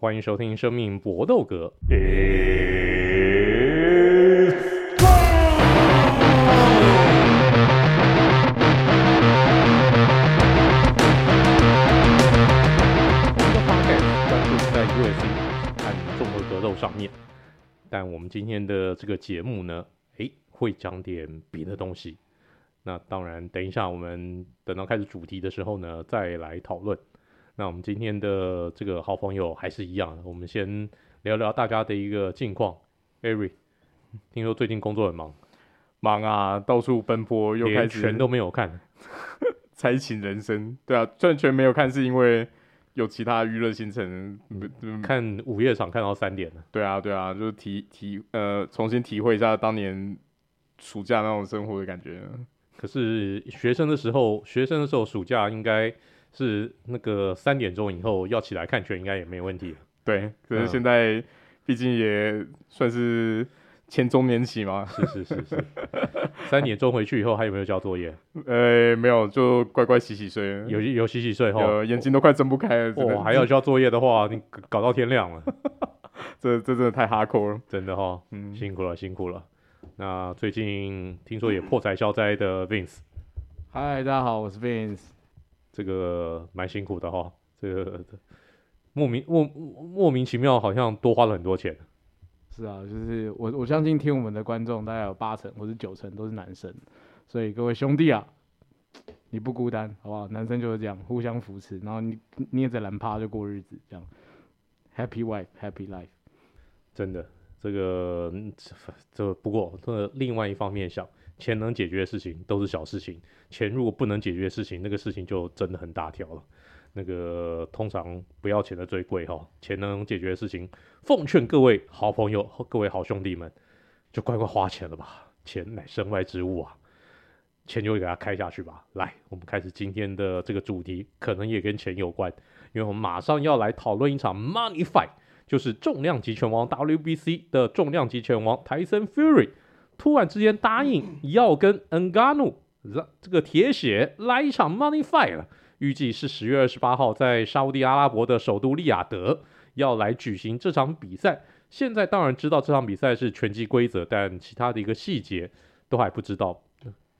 欢迎收听《生命搏斗格》。专注在 UFC 和综合格斗上面，但我们今天的这个节目呢，诶，会讲点别的东西。那当然，等一下我们等到开始主题的时候呢，再来讨论。那我们今天的这个好朋友还是一样，我们先聊聊大家的一个近况。Ari，听说最近工作很忙，忙啊，到处奔波，又开始全都没有看，才情人生。对啊，完全没有看是因为有其他娱乐行程，嗯、看午夜场看到三点了。对啊，对啊，就是体体呃，重新体会一下当年暑假那种生活的感觉。可是学生的时候，学生的时候暑假应该是那个三点钟以后要起来看拳，应该也没问题。对，可是现在毕竟也算是前中年期嘛。是是是是。三点钟回去以后还有没有交作业？呃，没有，就乖乖洗洗睡。有有洗洗睡哈，眼睛都快睁不开了。哦，还要交作业的话，你搞到天亮了。这这真的太 hardcore 了，真的哈。嗯，辛苦了，辛苦了。那最近听说也破财消灾的 Vince，嗨，大家好，我是 Vince，这个蛮辛苦的哈，这个莫名莫莫名其妙好像多花了很多钱。是啊，就是我我相信听我们的观众大概有八成或者九成都是男生，所以各位兄弟啊，你不孤单，好不好？男生就是这样互相扶持，然后你捏着蓝趴就过日子，这样 Happy wife, happy life，真的。这个这不过这另外一方面想，钱能解决的事情都是小事情，钱如果不能解决的事情，那个事情就真的很大条了。那个通常不要钱的最贵哈，钱能解决的事情，奉劝各位好朋友、各位好兄弟们，就乖乖花钱了吧，钱乃身外之物啊，钱就会给它开下去吧。来，我们开始今天的这个主题，可能也跟钱有关，因为我们马上要来讨论一场 Money Fight。就是重量级拳王 WBC 的重量级拳王 Tyson Fury 突然之间答应 要跟 Ngannou 这个铁血来一场 Money Fight 了，预计是十月二十八号在沙乌地阿拉伯的首都利雅得要来举行这场比赛。现在当然知道这场比赛是拳击规则，但其他的一个细节都还不知道。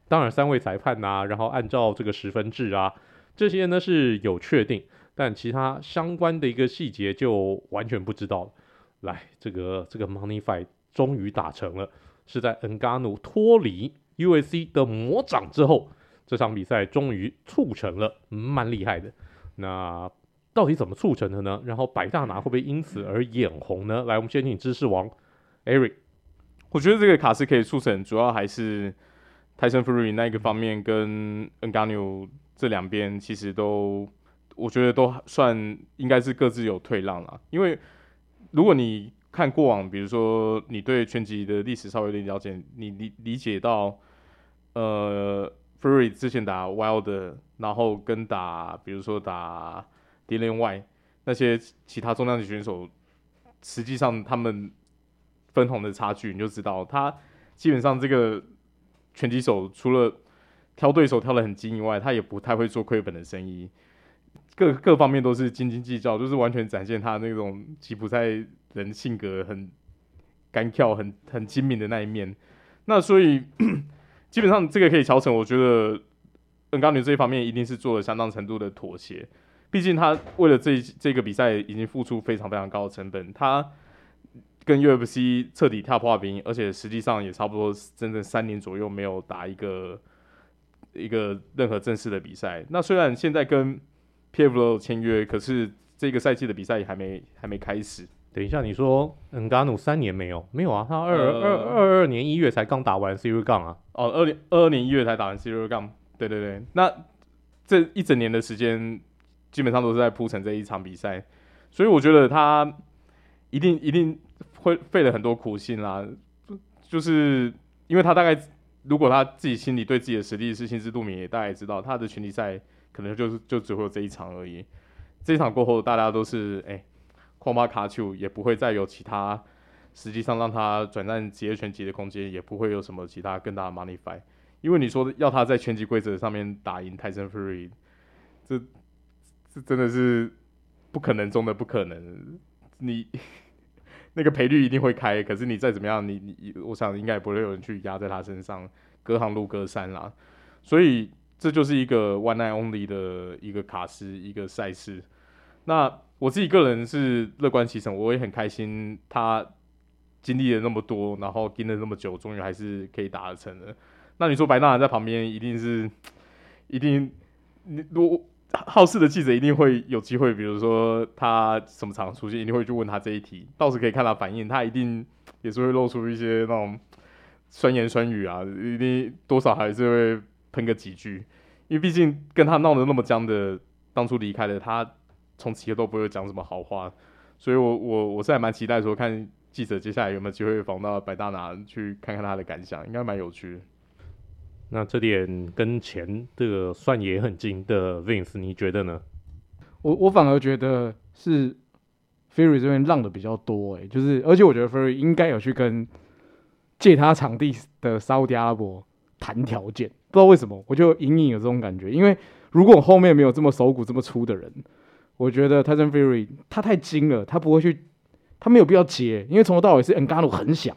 当然三位裁判啊，然后按照这个十分制啊，这些呢是有确定。但其他相关的一个细节就完全不知道了。来，这个这个 Money Fight 终于打成了，是在恩加努脱离 UFC 的魔掌之后，这场比赛终于促成了，蛮厉害的。那到底怎么促成的呢？然后白大拿会不会因此而眼红呢？来，我们先请知识王 Eric。我觉得这个卡斯可以促成，主要还是泰森弗瑞那一个方面跟恩加努这两边其实都。我觉得都算应该是各自有退让啦，因为如果你看过往，比如说你对拳击的历史稍微有点了解，你理理解到，呃，Fury 之前打 Wild，然后跟打比如说打 Dillian Y，那些其他重量级选手，实际上他们分红的差距，你就知道他基本上这个拳击手除了挑对手挑的很精以外，他也不太会做亏本的生意。各各方面都是斤斤计较，就是完全展现他那种吉普赛人性格很干跳、很很精明的那一面。那所以基本上这个可以调成，我觉得恩加努这一方面一定是做了相当程度的妥协。毕竟他为了这这个比赛已经付出非常非常高的成本，他跟 UFC 彻底跳破冰，而且实际上也差不多整整三年左右没有打一个一个任何正式的比赛。那虽然现在跟 PFL 签约，可是这个赛季的比赛也还没还没开始。等一下，你说恩加努三年没有？没有啊，他二二二二年一月才刚打完 Ciryl Gane 啊。哦，二零二二年一月才打完 Ciryl Gane。对对对，那这一整年的时间基本上都是在铺陈这一场比赛，所以我觉得他一定一定会费了很多苦心啦。就是因为他大概如果他自己心里对自己的实力是心知肚明，也大概知道他的拳击赛。可能就是就只会有这一场而已，这一场过后，大家都是哎，狂骂卡丘，也不会再有其他，实际上让他转战职业拳击的空间，也不会有什么其他更大的 money fight，因为你说要他在拳击规则上面打赢 Tyson Fury，这这真的是不可能中的不可能，你那个赔率一定会开，可是你再怎么样，你你我想应该也不会有人去压在他身上，隔行如隔山啦。所以这就是一个 one night only 的一个卡司一个赛事。那我自己个人是乐观其成，我也很开心他经历了那么多，然后盯了那么久，终于还是可以打得成的。那你说白娜在旁边一定是一定，你我好事的记者一定会有机会，比如说他什么场出现，一定会去问他这一题，到时可以看他反应，他一定也是会露出一些那种酸言酸语啊，一定多少还是会。喷个几句，因为毕竟跟他闹得那么僵的，当初离开了他，从此都不会讲什么好话，所以我我我是还蛮期待说，看记者接下来有没有机会访到白大拿，去看看他的感想，应该蛮有趣的。那这点跟钱这个算也很近的 Vince，你觉得呢？我我反而觉得是 Fury 这边让的比较多，哎，就是而且我觉得 Fury 应该有去跟借他场地的沙乌地阿拉伯谈条件。不知道为什么，我就隐隐有这种感觉。因为如果后面没有这么手骨这么粗的人，我觉得 Tyson Fury 他太精了，他不会去，他没有必要接。因为从头到尾是 n g a n o 很想，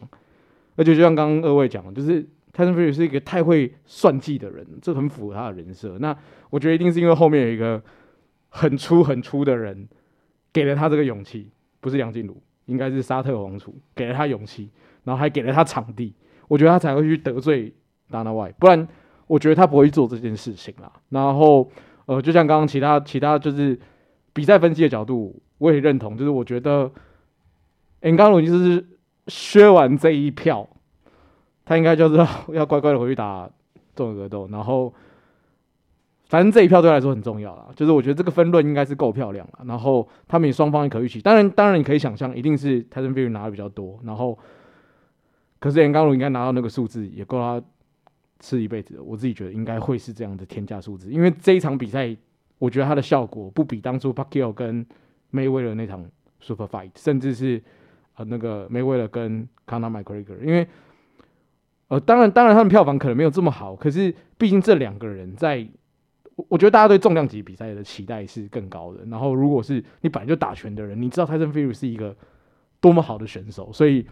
而且就像刚刚二位讲的，就是 Tyson Fury 是一个太会算计的人，这很符合他的人设。那我觉得一定是因为后面有一个很粗很粗的人给了他这个勇气，不是梁静茹，应该是沙特王储给了他勇气，然后还给了他场地，我觉得他才会去得罪 Dana White，不然。我觉得他不会去做这件事情啦。然后，呃，就像刚刚其他其他就是比赛分析的角度，我也认同。就是我觉得恩刚鲁就是削完这一票，他应该就是要，乖乖的回去打综合格斗。然后，反正这一票对他来说很重要啦。就是我觉得这个分论应该是够漂亮了。然后他们也双方也可预期。当然，当然你可以想象，一定是泰森菲瑞拿的比较多。然后，可是严刚如应该拿到那个数字也够他。吃一辈子，我自己觉得应该会是这样的天价数字，因为这一场比赛，我觉得它的效果不比当初 Pacquiao 跟 Mayweather 那场 Super Fight，甚至是呃那个 Mayweather 跟 Conor McGregor，因为呃当然当然他们票房可能没有这么好，可是毕竟这两个人在，我我觉得大家对重量级比赛的期待是更高的。然后如果是你本来就打拳的人，你知道 Tyson Fury 是一个多么好的选手，所以。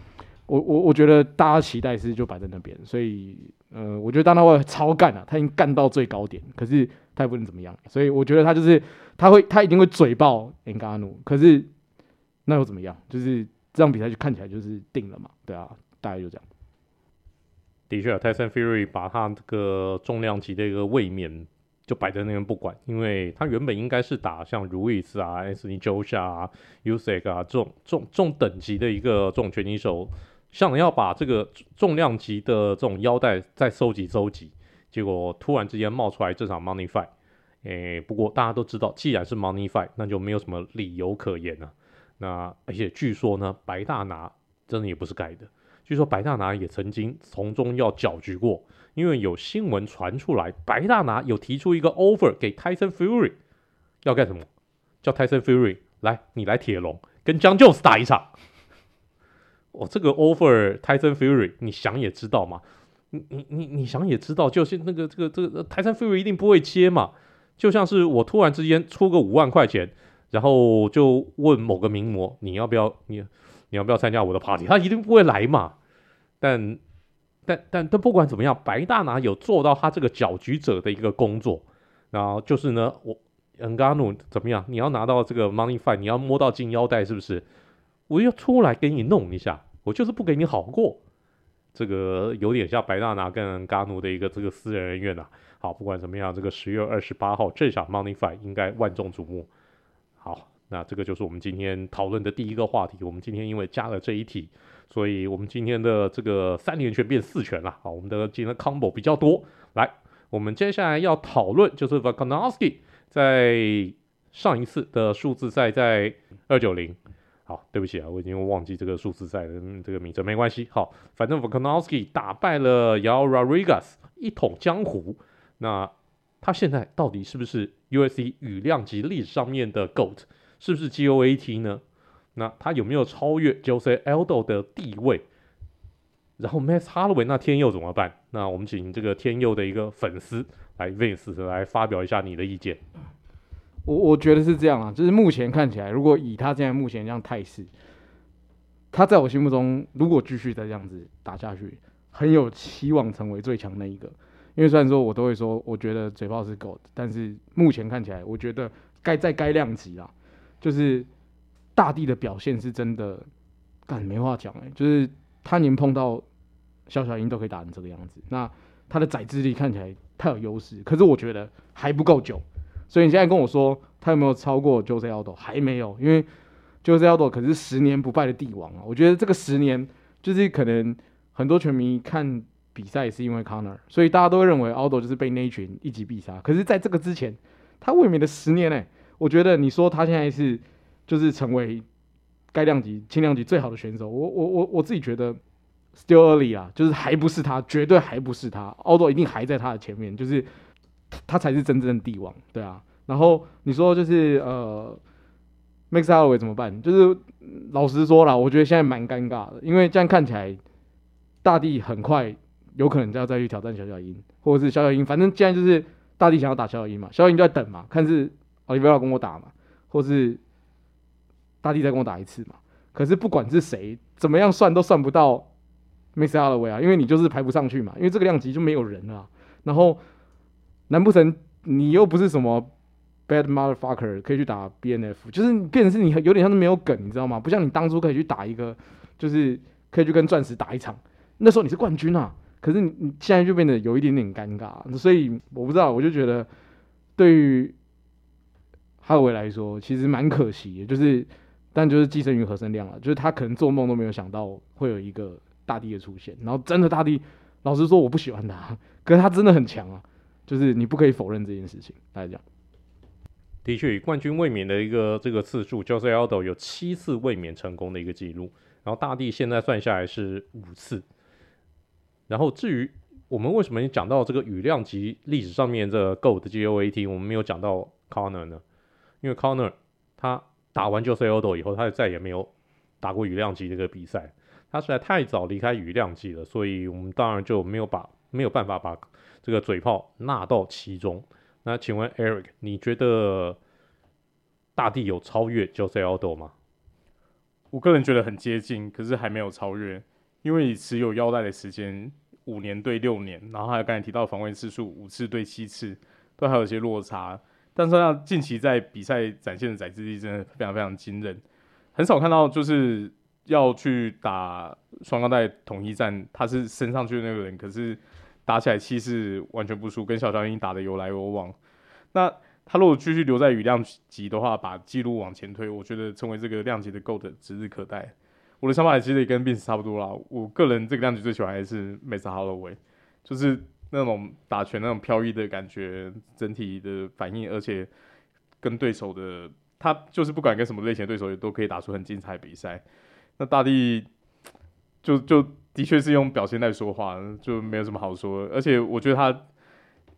我我我觉得大家期待是就摆在那边，所以呃，我觉得当他会超干啊，他已经干到最高点，可是他也不能怎么样，所以我觉得他就是他会他一定会嘴爆恩加努，可是那又怎么样？就是这场比赛就看起来就是定了嘛，对啊，大概就这样。的确啊，Tyson Fury 把他这个重量级的一个卫冕就摆在那边不管，因为他原本应该是打像 Ruiz 啊、Anthony Joshua 啊、Usyk 啊这种重重等级的一个这种拳击手。想要把这个重量级的这种腰带再收集收集，结果突然之间冒出来这场 Money Fight，诶，不过大家都知道，既然是 Money Fight，那就没有什么理由可言了。那而且据说呢，白大拿真的也不是盖的，据说白大拿也曾经从中要搅局过，因为有新闻传出来，白大拿有提出一个 offer 给 Tyson Fury，要干什么？叫 Tyson Fury 来，你来铁笼跟 Jon Jones 打一场。我、哦、这个 offer Tyson Fury，你想也知道嘛，你你你你想也知道，就是那个这个这个 Tyson Fury 一定不会接嘛。就像是我突然之间出个五万块钱，然后就问某个名模，你要不要你你要不要参加我的 party，他一定不会来嘛。但但但但不管怎么样，白大拿有做到他这个搅局者的一个工作，然后就是呢，我恩加努怎么样？你要拿到这个 money fine，你要摸到金腰带是不是？我要出来给你弄一下，我就是不给你好过。这个有点像白大拿跟嘎奴的一个这个私人恩怨呐。好，不管怎么样，这个十月二十八号这场 Money Fight 应该万众瞩目。好，那这个就是我们今天讨论的第一个话题。我们今天因为加了这一题，所以我们今天的这个三连拳变四拳了。好，我们的今天的 combo 比较多。来，我们接下来要讨论就是 Volkanovski 在上一次的数字赛在二九零。好，对不起啊，我已经忘记这个数字赛的这个名字，没关系。好，反正 Volkanovski 打败了 Yo Rodriguez，一统江湖。那他现在到底是不是 U.S.C 羽量级历史上面的 GOAT？是不是 GOAT 呢？那他有没有超越 Jose Aldo 的地位？然后 Max Holloway 那天佑怎么办？那我们请这个天佑的一个粉丝来 Vince 来发表一下你的意见。我我觉得是这样啊，就是目前看起来，如果以他现在目前这样态势，他在我心目中如果继续再这样子打下去，很有期望成为最强那一个。因为虽然说我都会说，我觉得嘴炮是 god，但是目前看起来，我觉得该在该量级啊，就是大地的表现是真的，干没话讲哎，就是他连碰到小小鹰都可以打成这个样子，那他的宰制力看起来太有优势，可是我觉得还不够久，所以你现在跟我说他有没有超过 Jose Aldo？还没有，因为 Jose Aldo 可是十年不败的帝王啊，我觉得这个十年就是可能很多球迷看。比赛是因为 Conor，所以大家都会认为 Aldo 就是被那一群一击必杀。可是，在这个之前，他卫冕的十年呢、我觉得你说他现在是就是成为该量级轻量级最好的选手，我我我我自己觉得 still early 啊，就是还不是他，绝对还不是他。Aldo 一定还在他的前面，就是他才是真正的帝王，对啊。然后你说就是呃，Max Holloway 怎么办？就是老实说啦，我觉得现在蛮尴尬的，因为这样看起来大地很快。有可能就要再去挑战小小鹰，或者是小小鹰，反正现在就是大地想要打小小鹰嘛，小小鹰就在等嘛，看是奥利维拉跟我打嘛，或是大地再跟我打一次嘛。可是不管是谁，怎么样算都算不到 Max Holloway 啊，因为你就是排不上去嘛，因为这个量级就没有人了。然后难不成你又不是什么 bad motherfucker 可以去打 BNF，就是变成是你有点像是没有梗，你知道吗？不像你当初可以去打一个，就是可以去跟钻石打一场，那时候你是冠军啊。可是你你现在就变得有一点点尴尬，所以我不知道，我就觉得对于哈维来说，其实蛮可惜的，就是但就是寄生于何生亮了，就是他可能做梦都没有想到会有一个大帝的出现，然后真的大帝，老实说我不喜欢他，可是他真的很强啊，就是你不可以否认这件事情。大家讲，的确，冠军卫冕的一个这个次数，Jose Aldo 有七次卫冕成功的一个记录，然后大帝现在算下来是五次。然后至于我们为什么讲到这个羽量级历史上面这个 Gold 的 GOAT，我们没有讲到 Conor 呢？因为 Conor 他打完 Jose Aldo 以后，他就再也没有打过羽量级这个比赛，他实在太早离开羽量级了，所以我们当然就没有把没有办法把这个嘴炮纳到其中。那请问 Eric，你觉得大地有超越 Jose Aldo 吗？我个人觉得很接近，可是还没有超越。因为你持有腰带的时间五年对六年，然后还有刚才提到防卫次数五次对七次，都还有一些落差。但是他近期在比赛展现的载制力真的非常非常惊人，很少看到就是要去打双钢带统一战，他是升上去的那个人，可是打起来气势完全不输，跟小小鹰打得有来有往。那他如果继续留在羽量级的话，把记录往前推，我觉得成为这个量级的 GOAT 指日可待。我的想法其实也跟 Vince 差不多啦。我个人这个量级最喜欢还是 Max Holloway，就是那种打拳那种飘逸的感觉，整体的反应，而且跟对手的他就是不管跟什么类型的对手也都可以打出很精彩的比赛。那大地就就的确是用表现在说话，就没有什么好说。而且我觉得他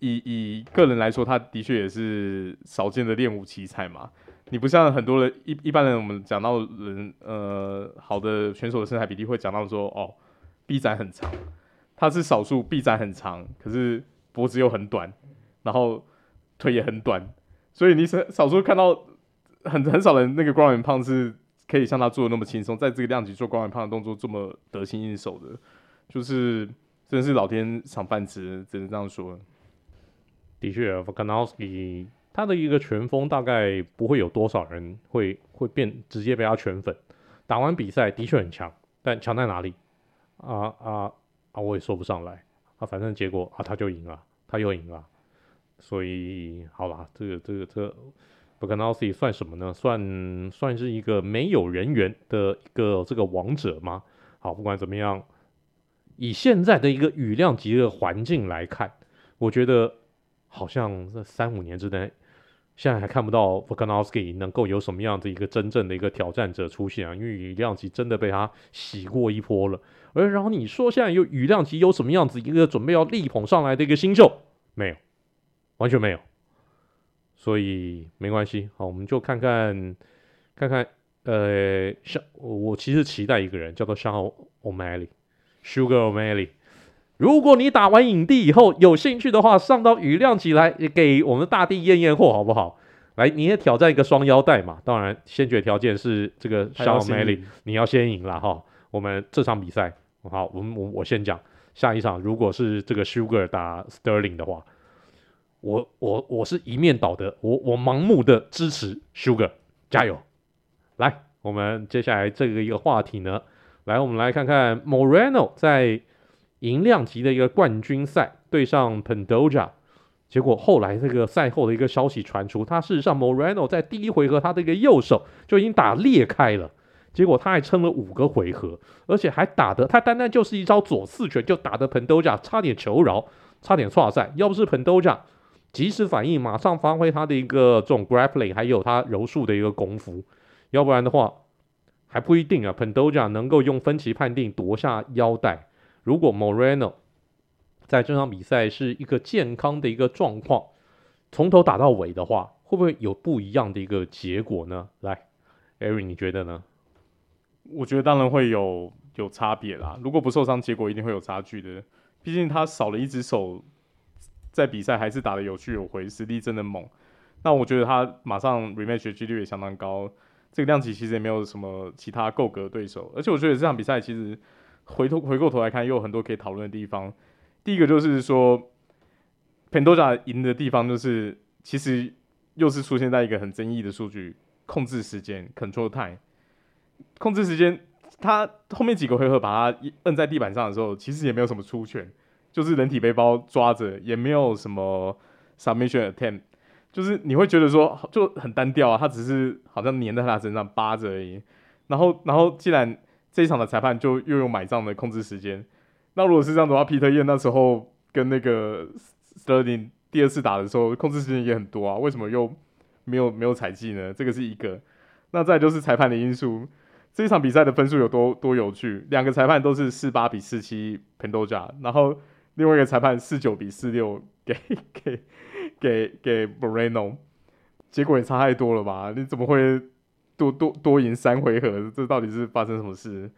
以以个人来说，他的确也是少见的练武奇才嘛。你不像很多人一一般人，我们讲到人呃好的选手的身材比例会讲到说哦臂展很长，他是少数臂展很长，可是脖子又很短，然后腿也很短，所以你少少数看到很很少人那个 ground and pound 是可以像他做的那么轻松，在这个量级做 ground and pound 的动作这么得心应手的，就是真的是老天赏饭吃，只能这样说。的确，Volkanovski 他的一个拳风大概不会有多少人会会变直接被他圈粉。打完比赛的确很强，但强在哪里？啊啊啊！我也说不上来。啊，反正结果啊，他就赢了，他又赢了。所以好啦，这个这个这个 Volkanovski 算什么呢？算算是一个没有人员的一个这个王者吗？好，不管怎么样，以现在的一个羽量级的环境来看，我觉得好像这三五年之内。现在还看不到 Volkanovski 能够有什么样的一个真正的一个挑战者出现啊，因为羽量级真的被他洗过一波了。而然后你说现在有羽量级有什么样子一个准备要力捧上来的一个新秀？没有，完全没有。所以没关系，好，我们就看看看看，呃，像我其实期待一个人叫做 Sean O'Malley，Sugar O'Malley。如果你打完影帝以后有兴趣的话，上到雨量级来给我们大地验验货好不好？来，你也挑战一个双腰带嘛？当然，先决条件是这个 Sean O'Malley 你要先赢了哈。我们这场比赛，好，我们我我先讲下一场，如果是这个 Sugar 打 Sterling 的话，我我我是一面倒的，我我盲目的支持 Sugar，加油！来，我们接下来这个一个话题呢，来，我们来看看 Moreno 在银量级的一个冠军赛对上 Pandoja，。结果后来这个赛后的一个消息传出，他事实上 Moreno 在第一回合他的一个右手就已经打裂开了，结果他还撑了五个回合，而且还打得他单单就是一招左四拳就打得 Pandoja 差点求饶，差点挫赛。要不是 Pandoja 及时反应，马上发挥他的一个这种 grappling，还有他柔术的一个功夫，要不然的话还不一定啊。Pandoja 能够用分歧判定夺下腰带，如果 Moreno 在这场比赛是一个健康的一个状况，从头打到尾的话，会不会有不一样的一个结果呢？来，Eric，你觉得呢？我觉得当然会有有差别啦。如果不受伤，结果一定会有差距的。毕竟他少了一只手，在比赛还是打得有去有回，实力真的猛。那我觉得他马上 rematch 的几率也相当高。这个量级其实也没有什么其他够格对手，而且我觉得这场比赛其实回头回过头来看，又有很多可以讨论的地方。第一个就是说，Pantoja 赢的地方就是其实又是出现在一个很争议的数据，控制时间 （control time）。控制时间，他后面几个回合把他摁在地板上的时候，其实也没有什么出拳，就是人体背包抓着，也没有什么 submission attempt，就是你会觉得说就很单调啊，他只是好像粘在他身上扒着而已。然后，然后既然这一场的裁判就又有买账的控制时间。那如果是这样的话，Peter Yan 那时候跟那个 Sterling 第二次打的时候，控制时间也很多啊，为什么又没有没有采计呢？这个是一个。那再就是裁判的因素，这一场比赛的分数有多多有趣，两个裁判都是四八比四七 Pantoja，然后另外一个裁判四九比四六给 给给给 Moreno，结果也差太多了吧？你怎么会多多多赢三回合？这到底是发生什么事？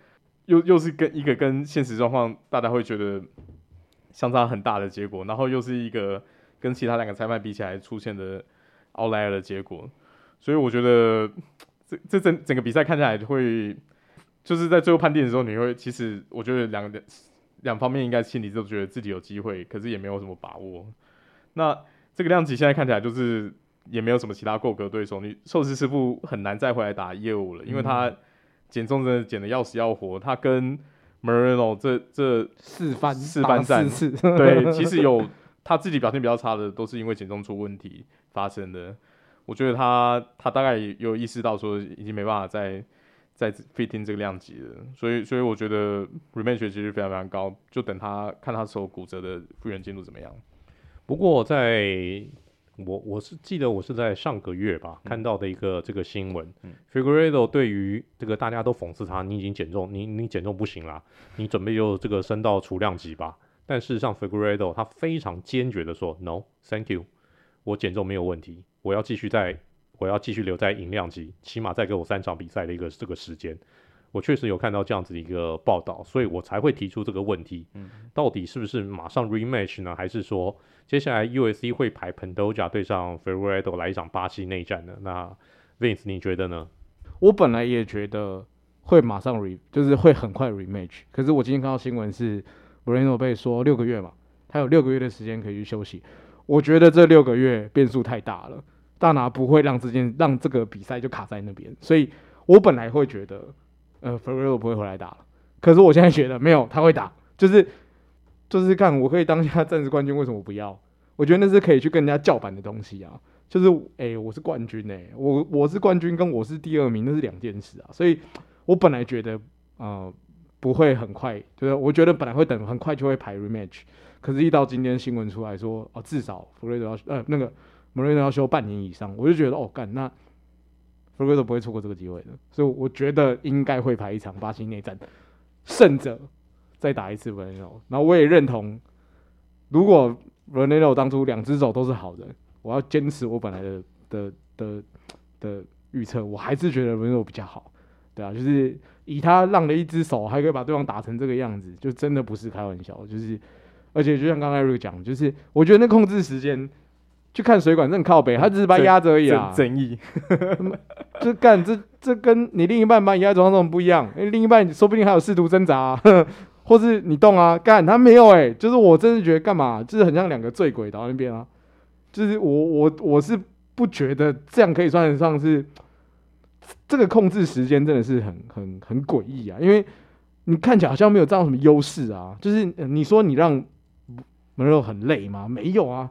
又又是跟一个跟现实状况大家会觉得相差很大的结果，然后又是一个跟其他两个裁判比起来出现的 outlier 的结果，所以我觉得这这整整个比赛看起来会就是在最后判定的时候，你会其实我觉得两两两方面应该心里都觉得自己有机会，可是也没有什么把握。那这个量级现在看起来就是也没有什么其他过格对手，你寿司师傅很难再回来打业务了，因为他。减重真的减的要死要活，他跟 Moreno 这这四番四番战，四次对，其实有他自己表现比较差的，都是因为减重出问题发生的。我觉得他他大概有意识到说，已经没办法再再 fit in 这个量级的，所以所以我觉得 rematch 其实非常非常高，就等他看他手骨折的复原进度怎么样。不过在我我是记得我是在上个月吧、嗯、看到的一个这个新闻、嗯、Figueiredo 对于这个大家都讽刺他，你已经减重，你你减重不行啦，你准备就这个升到储量级吧。但事实上 Figueiredo 他非常坚决的说，No，Thank you，我减重没有问题，我要继续在，我要继续留在银量级，起码再给我三场比赛的一个这个时间。我确实有看到这样子的一个报道，所以我才会提出这个问题，嗯、到底是不是马上 rematch 呢？还是说？接下来 USC 会排 Pandoja 对上 Figueiredo 来一场巴西内战呢，那 Vince 你觉得呢？我本来也觉得会马上 re，就是会很快 rematch。可是我今天看到新闻是 Moreno 被说六个月嘛，他有六个月的时间可以去休息。我觉得这六个月变数太大了，大拿不会让这件让这个比赛就卡在那边。所以我本来会觉得，呃，Figueiredo 不会回来打了。可是我现在觉得没有，他会打，就是。就是看我可以当下暂时冠军，为什么不要？我觉得那是可以去跟人家叫板的东西啊。就是诶、我是冠军诶、我我是冠军，跟我是第二名那是两件事啊。所以我本来觉得呃不会很快，就是我觉得本来会等很快就会排 rematch，可是，一到今天新闻出来说哦，至少弗瑞德要呃那个 Moreno 要休半年以上，我就觉得哦干那弗瑞德不会错过这个机会的。所以我觉得应该会排一场巴西内战，胜者。再打一次 Moreno，然后我也认同，如果 Moreno 当初两只手都是好的，我要坚持我本来的的的的预测，我还是觉得 Moreno 比较好，对啊，就是以他让了一只手，还可以把对方打成这个样子，就真的不是开玩笑，就是而且就像刚才 Eric 讲，就是我觉得那控制时间去看水管，这很靠北，他只是把他压着而已啊。正义，这干这这跟你另一半把你压在床上不一样，因为另一半说不定还有试图挣扎、啊，或是你动啊，干他没有哎、欸，就是我真的觉得干嘛，就是很像两个醉鬼倒在那边啊，就是我我我是不觉得这样可以算得上是这个控制时间真的是很很很诡异啊，因为你看起来好像没有占到什么优势啊，就是你说你让门肉很累吗？没有啊。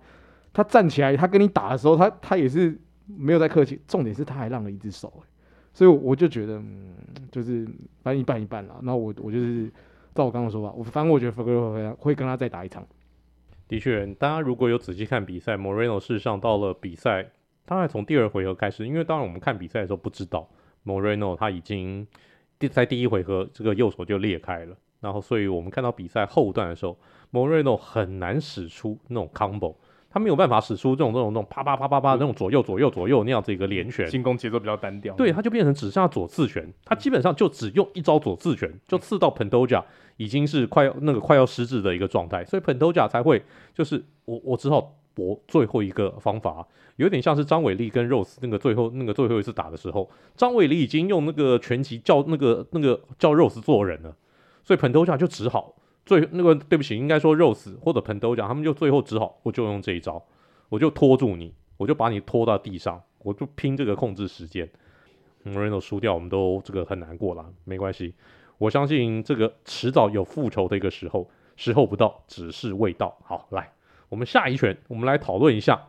他站起来，他跟你打的时候，他他也是没有在客气。重点是他还让了一只手，所以我就觉得，嗯，就是反正一半一半啦。那我我就是照我刚刚说法，我反正我觉得 Figueroa 会跟他再打一场。的确，大家如果有仔细看比赛，Moreno 事实上到了比赛，当然从第二回合开始，因为当然我们看比赛的时候不知道 Moreno 他已经第在第一回合这个右手就裂开了，然后所以我们看到比赛后段的时候，Moreno 很难使出那种 combo。他没有办法使出这种这种这种啪啪啪啪啪那种左右左右左右那样子一个连拳，进攻节奏比较单调。对，他就变成只剩下左刺拳，他基本上就只用一招左刺拳就刺到 Pantoja，已经是快要那个快要失智的一个状态，所以 Pantoja 才会就是我我只好搏最后一个方法，有点像是张伟丽跟 Rose 那个最后那个最后一次打的时候，张伟丽已经用那个拳击叫那个那个叫 Rose 做人了，所以 Pantoja 就只好。最那个对不起，应该说 Rose 或者 Pantoja，他们就最后只好我就用这一招，我就拖住你，我就把你拖到地上，我就拼这个控制时间。Moreno 输掉，我们都这个很难过了，没关系，我相信这个迟早有复仇的一个时候，时候不到，只是未到。好，来，我们下一拳，我们来讨论一下，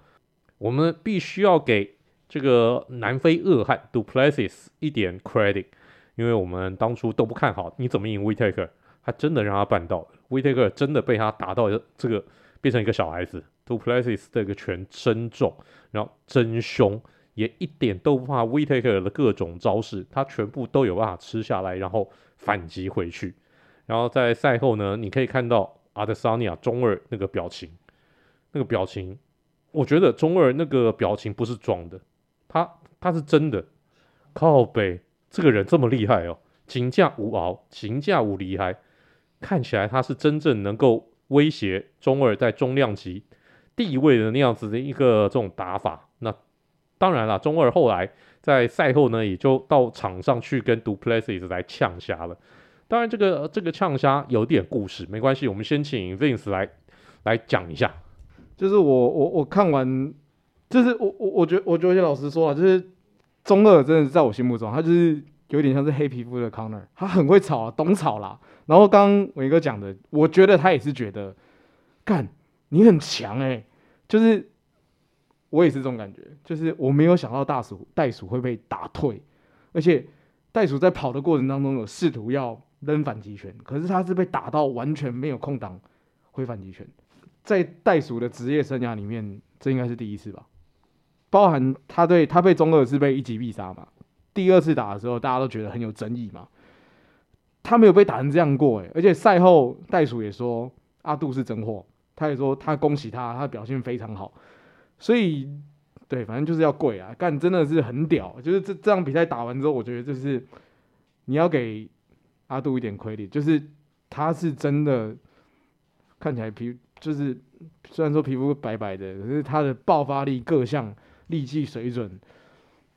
我们必须要给这个南非恶汉 Du Plessis 一点 credit，因为我们当初都不看好，你怎么赢 Whittaker？他真的让他办到了。Whitaker 真的被他打到这个变成一个小孩子。Du Plessis 这个拳真重，然后真凶，也一点都不怕 Whitaker 的各种招式，他全部都有办法吃下来，然后反击回去。然后在赛后呢，你可以看到阿德桑尼亚中二那个表情，那个表情，我觉得中二那个表情不是装的，他他是真的。靠北，这个人这么厉害哦，金价无熬，金价无厉害。看起来他是真正能够威胁中二在中量级地位的那样子的一个这种打法。那当然了，中二后来在赛后呢，也就到场上去跟 Du Plessis 来呛虾了。当然，这个这个呛虾有点故事，没关系，我们先请 Vince 来来讲一下。就是我我我看完，就是我我我觉得我觉得老实说啊，就是中二真的是在我心目中，他就是有点像是黑皮肤的 Conor，他很会吵啊，懂吵啦。然后刚伟哥讲的，我觉得他也是觉得，干你很强哎、就是我也是这种感觉，就是我没有想到大鼠袋鼠会被打退，而且袋鼠在跑的过程当中有试图要扔反击拳，可是他是被打到完全没有空档挥反击拳，在袋鼠的职业生涯里面，这应该是第一次吧，包含他对他被中二是被一击必杀嘛，第二次打的时候大家都觉得很有争议嘛。他没有被打成这样过诶，而且赛后袋鼠也说阿杜是真货，他也说他恭喜他，他表现非常好，所以对，反正就是要跪啊，干真的是很屌，就是这这场比赛打完之后，我觉得就是你要给阿杜一点 credit，就是他是真的看起来皮就是虽然说皮肤白白的，可是他的爆发力各项力气水准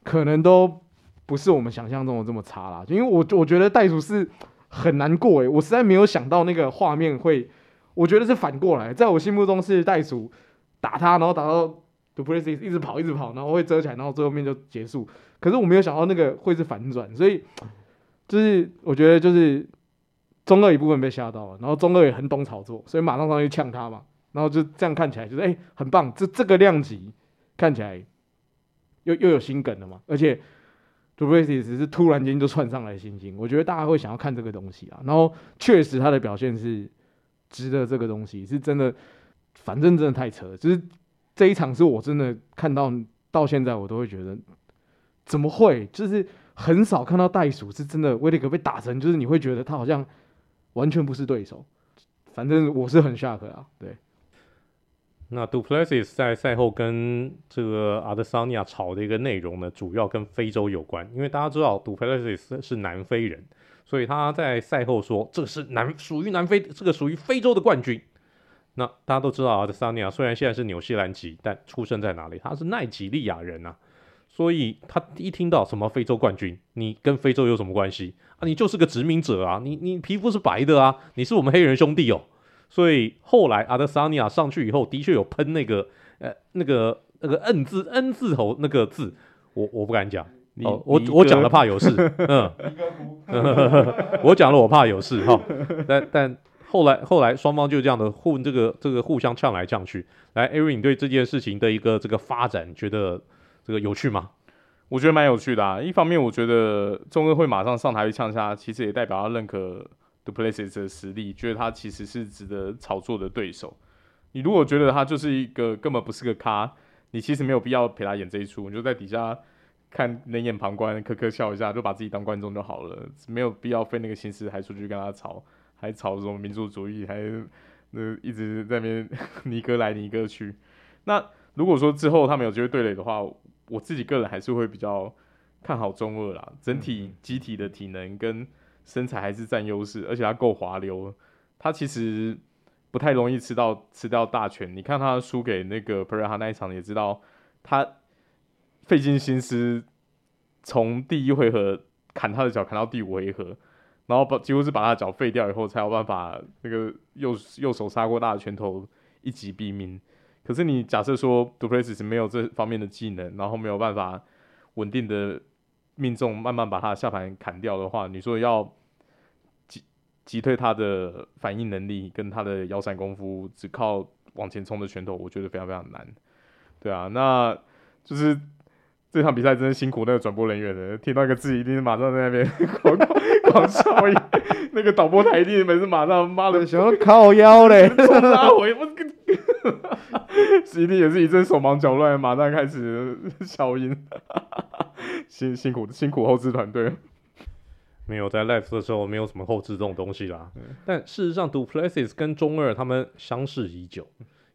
可能都不是我们想象中的这么差啦，因为我我觉得袋鼠是。很难过诶，我实在没有想到那个画面会，我觉得是反过来，在我心目中是袋鼠打他，然后打到 Du Plessis 一直跑一直跑，然后会遮起来，然后最后面就结束。可是我没有想到那个会是反转，所以就是我觉得就是中二一部分被吓到了，然后中二也很懂炒作，所以马上上去呛他嘛，然后就这样看起来就是诶、欸，很棒，这这个量级看起来又又有心梗了嘛，而且。Du Plessis 是突然间就窜上来信心，我觉得大家会想要看这个东西啊。然后确实他的表现是值得这个东西，是真的，反正真的太扯了。就是这一场是我真的看到到现在，我都会觉得怎么会？就是很少看到袋鼠是真的威利格被打成，就是你会觉得他好像完全不是对手。反正我是很 shock 啊，对。那 Du Plessis 在赛后跟这个阿德桑尼亚吵的一个内容呢，主要跟非洲有关，因为大家知道 Du Plessis 是南非人，所以他在赛后说这个是南属于南非，这个属于非洲的冠军。那大家都知道阿德萨尼亚虽然现在是纽西兰籍，但出生在哪里？他是奈及利亚人呐、啊。所以他一听到什么非洲冠军，你跟非洲有什么关系啊？你就是个殖民者啊！你你皮肤是白的啊！你是我们黑人兄弟哦。所以后来阿德萨尼亚上去以后，的确有喷那个呃那个那个 N 字 N 字头那个字，我我不敢讲。哦，我我讲了怕有事。嗯，我讲了我怕有事哈、哦。但但后来后来双方就这样的互这个这个互相呛来呛去。来艾瑞你对这件事情的一个这个发展觉得？这个有趣吗？我觉得蛮有趣的啊。一方面，我觉得中哥会马上上台去呛下，其实也代表他认可 Du Plessis 的实力，觉得他其实是值得炒作的对手。你如果觉得他就是一个根本不是个咖，你其实没有必要陪他演这一出，你就在底下看冷眼旁观，呵呵笑一下，就把自己当观众就好了，没有必要费那个心思还出去跟他吵，还吵什么民族主义，还那一直在那边 尼哥来尼哥去。那如果说之后他们有机会对垒的话，我自己个人还是会比较看好中二啦，整体机体的体能跟身材还是占优势，而且他够滑溜，他其实不太容易吃到吃掉大拳。你看他输给那个 p e r e h a 那一场，也知道他费尽心思从第一回合砍他的脚砍到第五回合，然后把几乎是把他的脚废掉以后，才有办法那个右右手杀过大的拳头一击毙命。可是你假设说 d u p l e s s 没有这方面的技能，然后没有办法稳定的命中，慢慢把他下盘砍掉的话，你说要击击退他的反应能力跟他的腰闪功夫，只靠往前冲的拳头，我觉得非常非常难。对啊，那就是这场比赛真的辛苦那个转播人员了，听到一个字一定是马上在那边 狂狂笑，那个导播台一定每次马上妈的想要靠腰嘞，冲他回我跟。一定也是一阵手忙脚乱，马上开始消音，辛辛苦辛苦后置团队。没有在 live 的时候，没有什么后置这种东西啦。嗯、但事实上，Du Plessis 跟中二他们相识已久，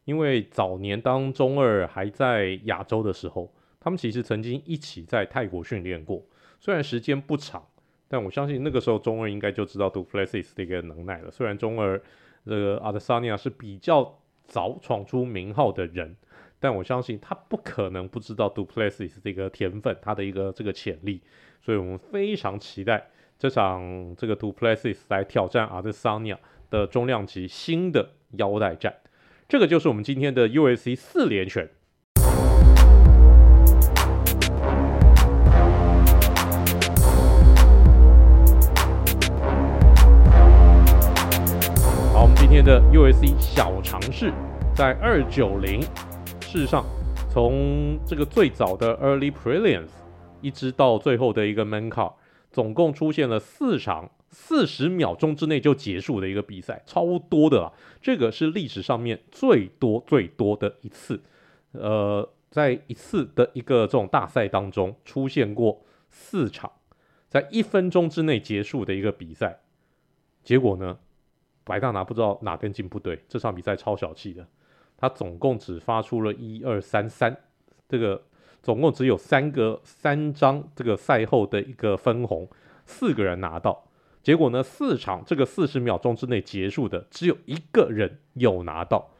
因为早年当中二还在亚洲的时候，他们其实曾经一起在泰国训练过。虽然时间不长，但我相信那个时候中二应该就知道 Du Plessis 的一个能耐了。虽然中二这个阿德萨尼亚是比较。早闯出名号的人，但我相信他不可能不知道 Du Plessis 这个天分，他的一个这个潜力，所以我们非常期待这场这个 Du Plessis 来挑战阿德桑尼亚的中量级新的腰带战。这个就是我们今天的 u s c 四连拳。好，我们今天的 u s c 小尝试，在二九零，事实上，从这个最早的 Early Prelims 一直到最后的一个 Main Card，总共出现了四场四十秒钟之内就结束的一个比赛，超多的啊！这个是历史上面最多最多的一次，呃，在一次的一个这种大赛当中出现过四场在一分钟之内结束的一个比赛，结果呢？白大拿不知道哪根筋不对，这场比赛超小气的，他总共只发出了一二三三，这个总共只有三个三张这个赛后的一个分红，四个人拿到，结果呢，四场这个四十秒钟之内结束的只有一个人有拿到，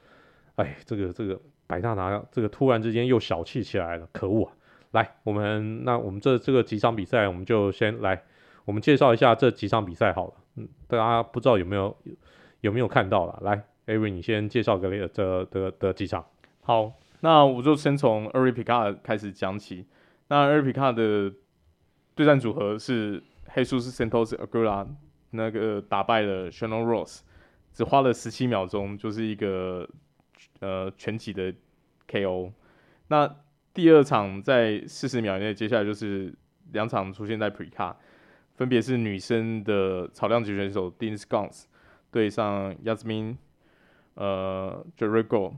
哎，这个这个白大拿这个突然之间又小气起来了，可恶啊！来，我们那我们这这个几场比赛，我们就先来，我们介绍一下这几场比赛好了，嗯，大家不知道有没有？有没有看到了？来，Avery，你先介绍个这的的的几场。好，那我就先从 e r i p i c a 开始讲起。那 e r i p i c a 的对战组合是黑术士 Santos Aguila，那个打败了 Shannon Ross，只花了十七秒钟，就是一个呃全体的 KO。那第二场在四十秒内，接下来就是两场出现在 p r e c a 分别是女生的草量级选手 Dean Scans 对上 Yasmin，呃 j e r i g o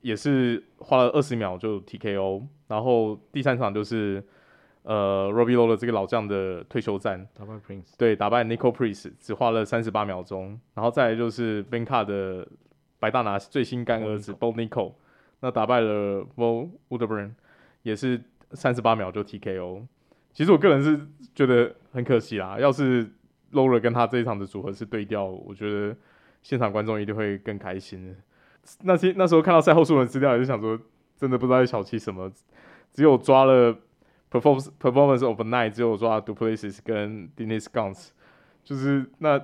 也是花了二十秒就 TKO，然后第三场就是呃 Robbie Lawler 这个老将的退休战，打败 Prince，对，打败 Nico Price 只花了三十八秒钟，然后再来就是 Benka 的白大拿最新干儿子 Bo Nickal，那打败了 Bo Woodburn，也是三十八秒就 TKO，其实我个人是觉得很可惜啦，要是 Lawler 跟他这一场的组合是对调，我觉得现场观众一定会更开心。那些那时候看到赛后数人资料，也是想说，真的不知道在小气什么，只有抓了 performance performance of night，只有抓 Duplessis 跟 Dennis Guns，就是那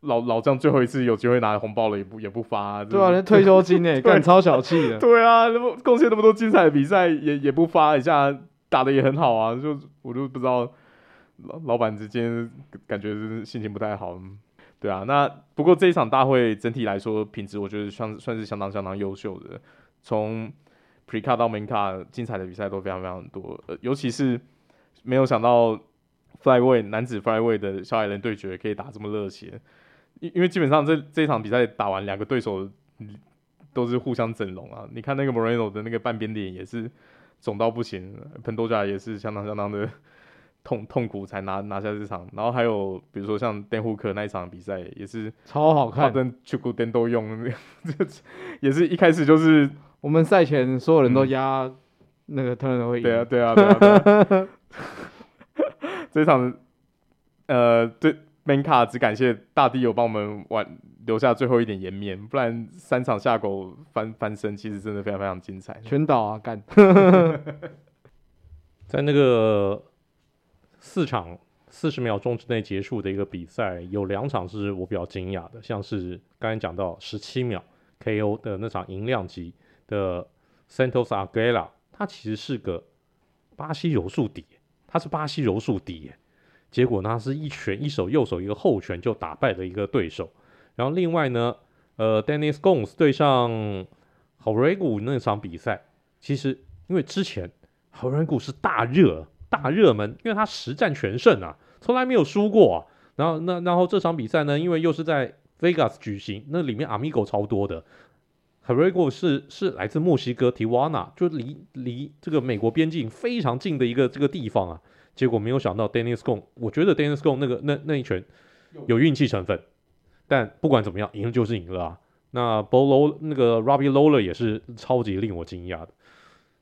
老老将最后一次有机会拿红包了，也不也不发、啊，对啊，连 退休金诶，干超小气的，对啊，那么贡献那么多精彩的比赛，也也不发一下，打的也很好啊，就我就不知道老老板之间感觉是心情不太好。对啊，那不过这一场大会整体来说品质，我觉得算算是相当相当优秀的。从 precar 到 Main Card，精彩的比赛都非常非常多。呃，尤其是没有想到 Flyweight 男子 Flyweight 的小矮人对决可以打这么热血。因因为基本上这这一场比赛打完，两个对手都是互相整容啊。你看那个 Moreno 的那个半边脸也是肿到不行喷多加也是相当相当的。痛痛苦才拿拿下这场，然后还有比如说像电户科那一场比赛也是超好看，跟 Chuku Den 都用，也是一开始就是我们赛前所有人都压那个 Turner 会赢，对啊对啊对啊，对啊。对啊 这场呃对 Main Card 只感谢大地有帮我们挽留下最后一点颜面，不然三场下狗翻翻身其实真的非常非常精彩，全倒啊干，在那个。四场四十秒钟之内结束的一个比赛，有两场是我比较惊讶的，像是刚才讲到十七秒 KO 的那场银量级的 Santos Arguello，他其实是个巴西柔术底，他是巴西柔术底，结果呢是一拳一手右手一个后拳就打败了一个对手。然后另外呢，呃，Dennis Gomes 对上 h o r e g u 那场比赛，其实因为之前 h o r e g u 是大热。大热门，因为他实战全胜啊，从来没有输过啊。然后那然后这场比赛呢，因为又是在 Vegas 举行，那里面 Amigo 超多的。Horrego 是是来自墨西哥 Tijuana，就离离这个美国边境非常近的一个这个地方啊。结果没有想到 Dennis Gon，我觉得 Dennis Gon 那个那那一拳有运气成分，但不管怎么样，赢了就是赢了啊。那 Bolo 那个 Robbie Lawler 也是超级令我惊讶的，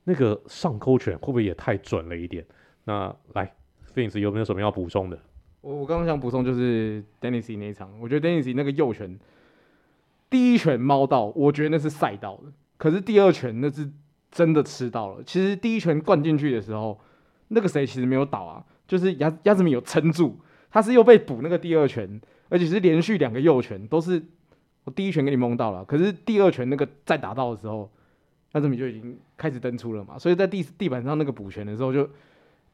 那个上勾拳会不会也太准了一点？那来，Fins 有没有什么要补充的？我我刚刚想补充就是 Dennis 那一场，我觉得 Dennis 那个右拳第一拳猫到，我觉得那是赛到的，可是第二拳那是真的吃到了。其实第一拳灌进去的时候，那个谁其实没有倒啊，就是亚亚子米有撑住，他是又被补那个第二拳，而且是连续两个右拳都是我第一拳给你蒙到了，可是第二拳那个再打到的时候，亚子米就已经开始登出了嘛，所以在地地板上那个补拳的时候就。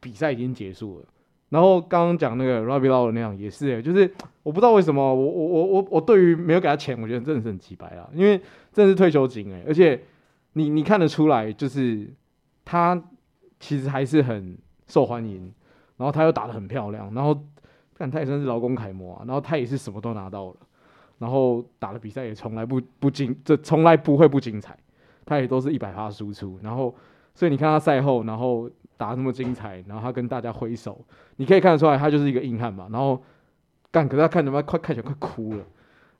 比赛已经结束了，然后刚刚讲那个 r o b b i e Law 那样也是、欸，就是我不知道为什么我我我我我对于没有给他钱，我觉得真的是很奇葩啊，因为真的是退休金哎、欸，而且你你看得出来，就是他其实还是很受欢迎，然后他又打得很漂亮，然后看他也算是劳工楷模啊，然后他也是什么都拿到了，然后打的比赛也从来不不精，这从来不会不精彩，他也都是一百发输出，然后所以你看他赛后，然后。打那么精彩，然后他跟大家挥手，你可以看得出来，他就是一个硬汉嘛。然后干，可是他看他妈快看起来快哭了。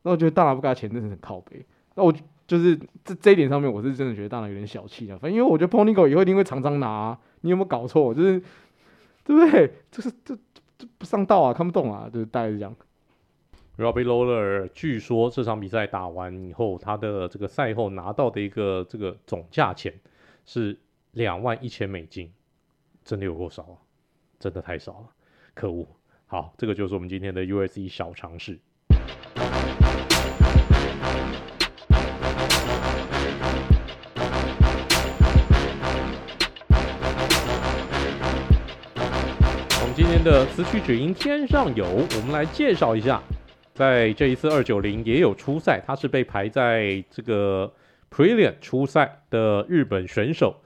那我觉得大拿不给他钱，真的很靠北。那我就是这这一点上面，我是真的觉得大拿有点小气啊。反正因为我觉得 Ponygo 以后一定会常常拿啊，你有没有搞错？就是对不对？就是这这不上道啊，看不懂啊，就是大概是这样。Robbie Lawler 据说这场比赛打完以后，他的这个赛后拿到的一个这个总价钱是两万一千美金。真的有够少啊！真的太少了，可恶！好，这个就是我们今天的 U S C 小常识。我们今天的词曲只应天上有，我们来介绍一下，在这一次二九零也有初赛，他是被排在这个 Prelim 出赛的日本选手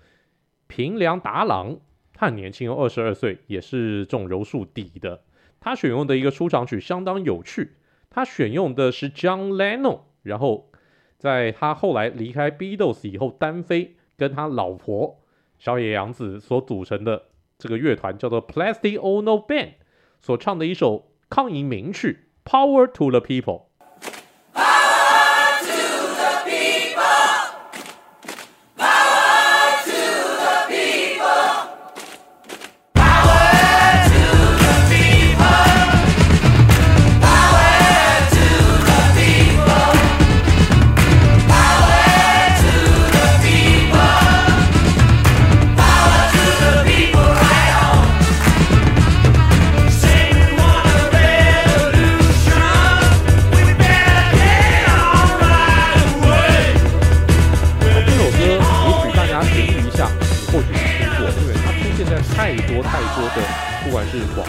平良达郎。他很年轻，二十二岁，也是这种柔术底的。他选用的一个出场曲相当有趣，他选用的是 John Lennon，然后在他后来离开 Beatles 以后单飞，跟他老婆小野洋子所组成的这个乐团叫做 Plastic Ono Band 所唱的一首抗议名曲《Power to the People》。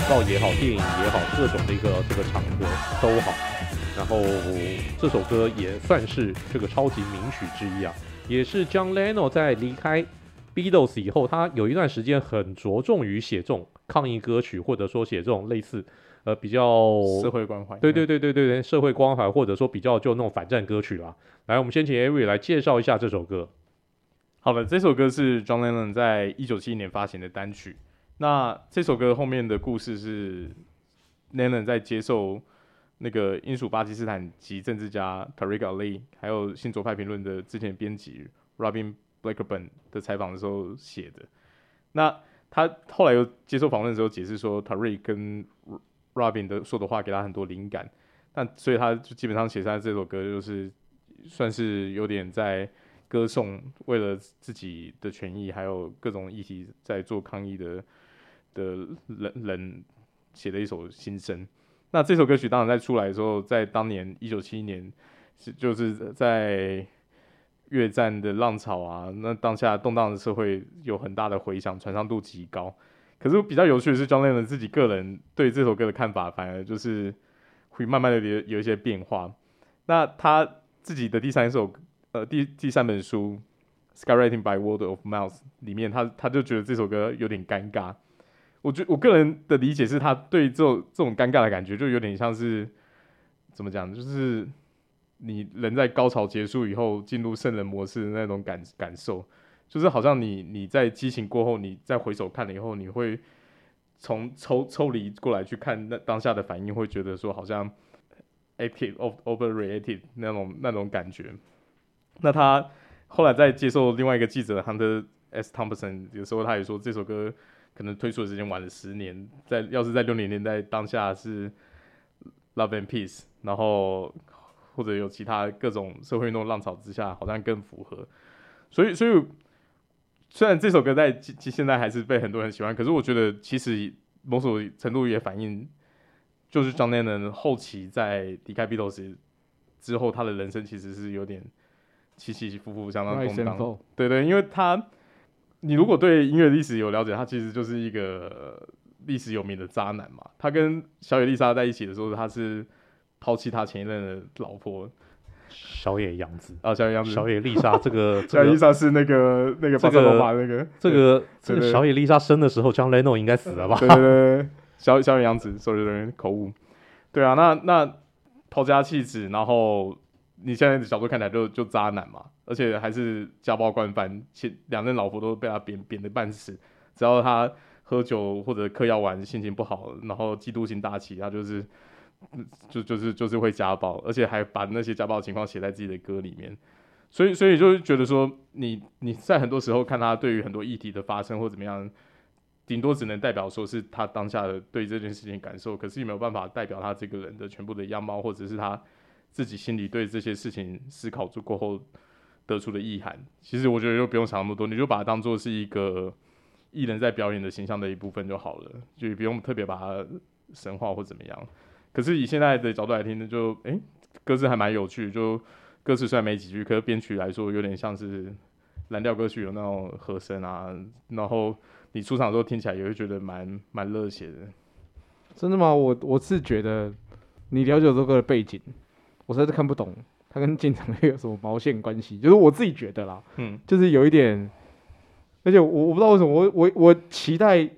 告也好，电影也好，各种的一个这个场合都好。然后这首歌也算是这个超级名曲之一啊，也是 John Lennon 在离开 Beatles 以后，他有一段时间很着重于写这种抗议歌曲，或者说写这种类似呃比较社会关怀。对对对对对对，社会关怀，或者说比较就那种反战歌曲啦。来，我们先请 Avery 来介绍一下这首歌。好了，这首歌是 John Lennon 在一九七一年发行的单曲。那这首歌后面的故事是 n a n n 在接受那个英属巴基斯坦籍政治家 Tariq Ali，还有新左派评论的之前编辑 Robin Blackburn 的采访的时候写的。那他后来又接受访问的时候解释说，Tariq 跟 Robin 的说的话给他很多灵感，但所以他就基本上写下这首歌就是算是有点在歌颂为了自己的权益，还有各种议题在做抗议的的人人写的一首心声。那这首歌曲当然在出来的时候，在当年一九七一年，是就是在越战的浪潮啊，那当下动荡的社会有很大的回响，传唱度极高。可是比较有趣的是，John Lennon 自己个人对这首歌的看法，反而就是会慢慢的有有一些变化。那他自己的第三首，呃，第第三本书《Skywriting by Word of Mouth》里面，他他就觉得这首歌有点尴尬。我觉我个人的理解是他对这种这种尴尬的感觉，就有点像是怎么讲，就是你人在高潮结束以后进入圣人模式的那种感感受，就是好像你你在激情过后，你再回首看了以后，你会从抽抽离过来去看那当下的反应，会觉得说好像 active overreacted 那种那种感觉。那他后来在接受另外一个记者 Hunter S. Thompson 有时候他也说这首歌。可能推出的时间晚了十年，在要是在六零年代当下是 Love and Peace，然后或者有其他各种社会运动浪潮之下，好像更符合。所以，所以虽然这首歌在现在还是被很多人喜欢，可是我觉得其实某种程度也反映，就是 John Lennon 后期在离开 Beatles 之后，他的人生其实是有点起起伏伏，相当动荡。对对，因为他。你如果对音乐历史有了解，他其实就是一个历史有名的渣男嘛。他跟小野丽莎在一起的时候，他是抛弃他前一任的老婆小野洋子啊，小野洋子。小野丽莎 这个，小野丽莎是那个那个巴塞罗那那个这个这个小野丽莎生的时候，John Lennon 应该死了吧？对对对，小小野洋子，sorry sorry 口误。对啊，那那抛家弃子，然后你现在的角度看起来就就渣男嘛。而且还是家暴惯犯，前两任老婆都被他扁扁得半死。只要他喝酒或者嗑药丸，心情不好，然后嫉妒心大起，他就是就就是就是会家暴，而且还把那些家暴情况写在自己的歌里面。所以所以就觉得说你，你你在很多时候看他对于很多议题的发生或怎么样，顶多只能代表说是他当下的对这件事情感受，可是也没有办法代表他这个人的全部的样貌，或者是他自己心里对这些事情思考过后。得出的意涵，其实我觉得就不用想那么多，你就把它当做是一个艺人在表演的形象的一部分就好了，就也不用特别把它神化或怎么样。可是以现在的角度来听呢，就诶、歌词还蛮有趣，就歌词虽然没几句，可是编曲来说有点像是蓝调歌曲有那种和声啊，然后你出场的时候听起来也会觉得蛮蛮热血的。真的吗？我我是觉得你了解这首歌的背景，我实在是看不懂。他跟进场有什么毛线关系？就是我自己觉得啦，嗯，就是有一点，而且我我不知道为什么，我我我期待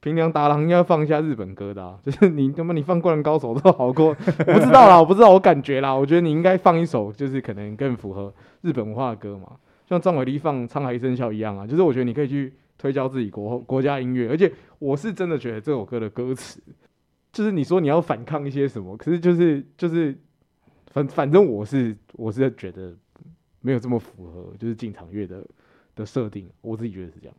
平良达郎应该放一下日本歌的，啊，就是你他妈你放《灌篮高手》都好过，我不知道啦，我不知道，我感觉啦，我觉得你应该放一首，就是可能更符合日本文化的歌嘛，像张伟丽放《沧海一声笑》一样啊，就是我觉得你可以去推销自己国国家音乐，而且我是真的觉得这首歌的歌词，就是你说你要反抗一些什么，可是就是就是。反反正我是我是觉得没有这么符合，就是进场乐的的设定，我自己觉得是这样。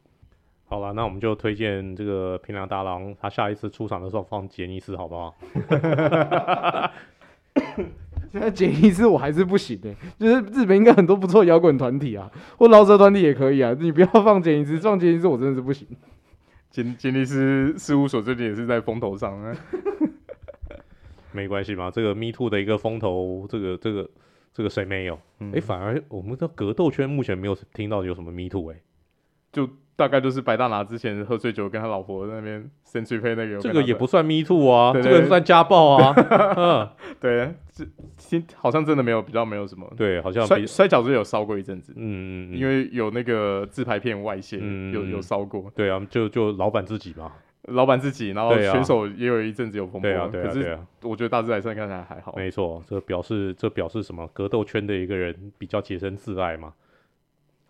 好了，那我们就推荐这个平良大郎，他下一次出场的时候放杰尼斯，好不好？现在杰尼斯我还是不行的，欸，就是日本应该很多不错摇滚团体啊，或饶舌团体也可以啊，你不要放杰尼斯，放杰尼斯我真的是不行。杰杰尼斯事务所最近也是在风头上啊。没关系嘛，这个 Me Too 的一个风头，这个这个这个谁没有？哎、反而我们的格斗圈目前没有听到有什么 Me Too 哎、欸，就大概就是白大拿之前喝醉酒跟他老婆在那边生脆配那个，这个也不算 me too 啊，这个算家暴啊。嗯，对，这好像真的没有比较没有什么。对，好像摔摔角是有烧过一阵子，嗯嗯，因为有那个自拍片外泄，嗯、有有烧过。对啊，就就老板自己嘛，老板自己，然后选手也有一阵子有风波。对啊，对啊，可是我觉得大致来算看起来还好。没错，这表示这表示什么？格斗圈的一个人比较洁身自爱嘛。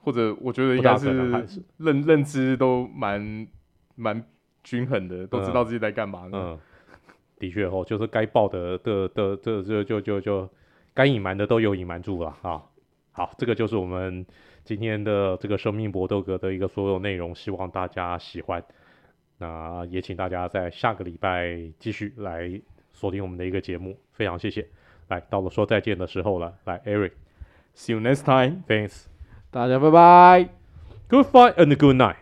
或者我觉得应该是认认知都蛮蛮均衡的，都知道自己在干嘛。嗯，嗯，的确哦，就是该报的的的这这就就就该隐瞒的都有隐瞒住了啊。好，这个就是我们今天的这个生命搏斗格的一个所有内容，希望大家喜欢。那也请大家在下个礼拜继续来锁定我们的一个节目，非常谢谢。来到了说再见的时候了，来，Eric，See you next time，Thanks。大家拜拜，Good fight and good night。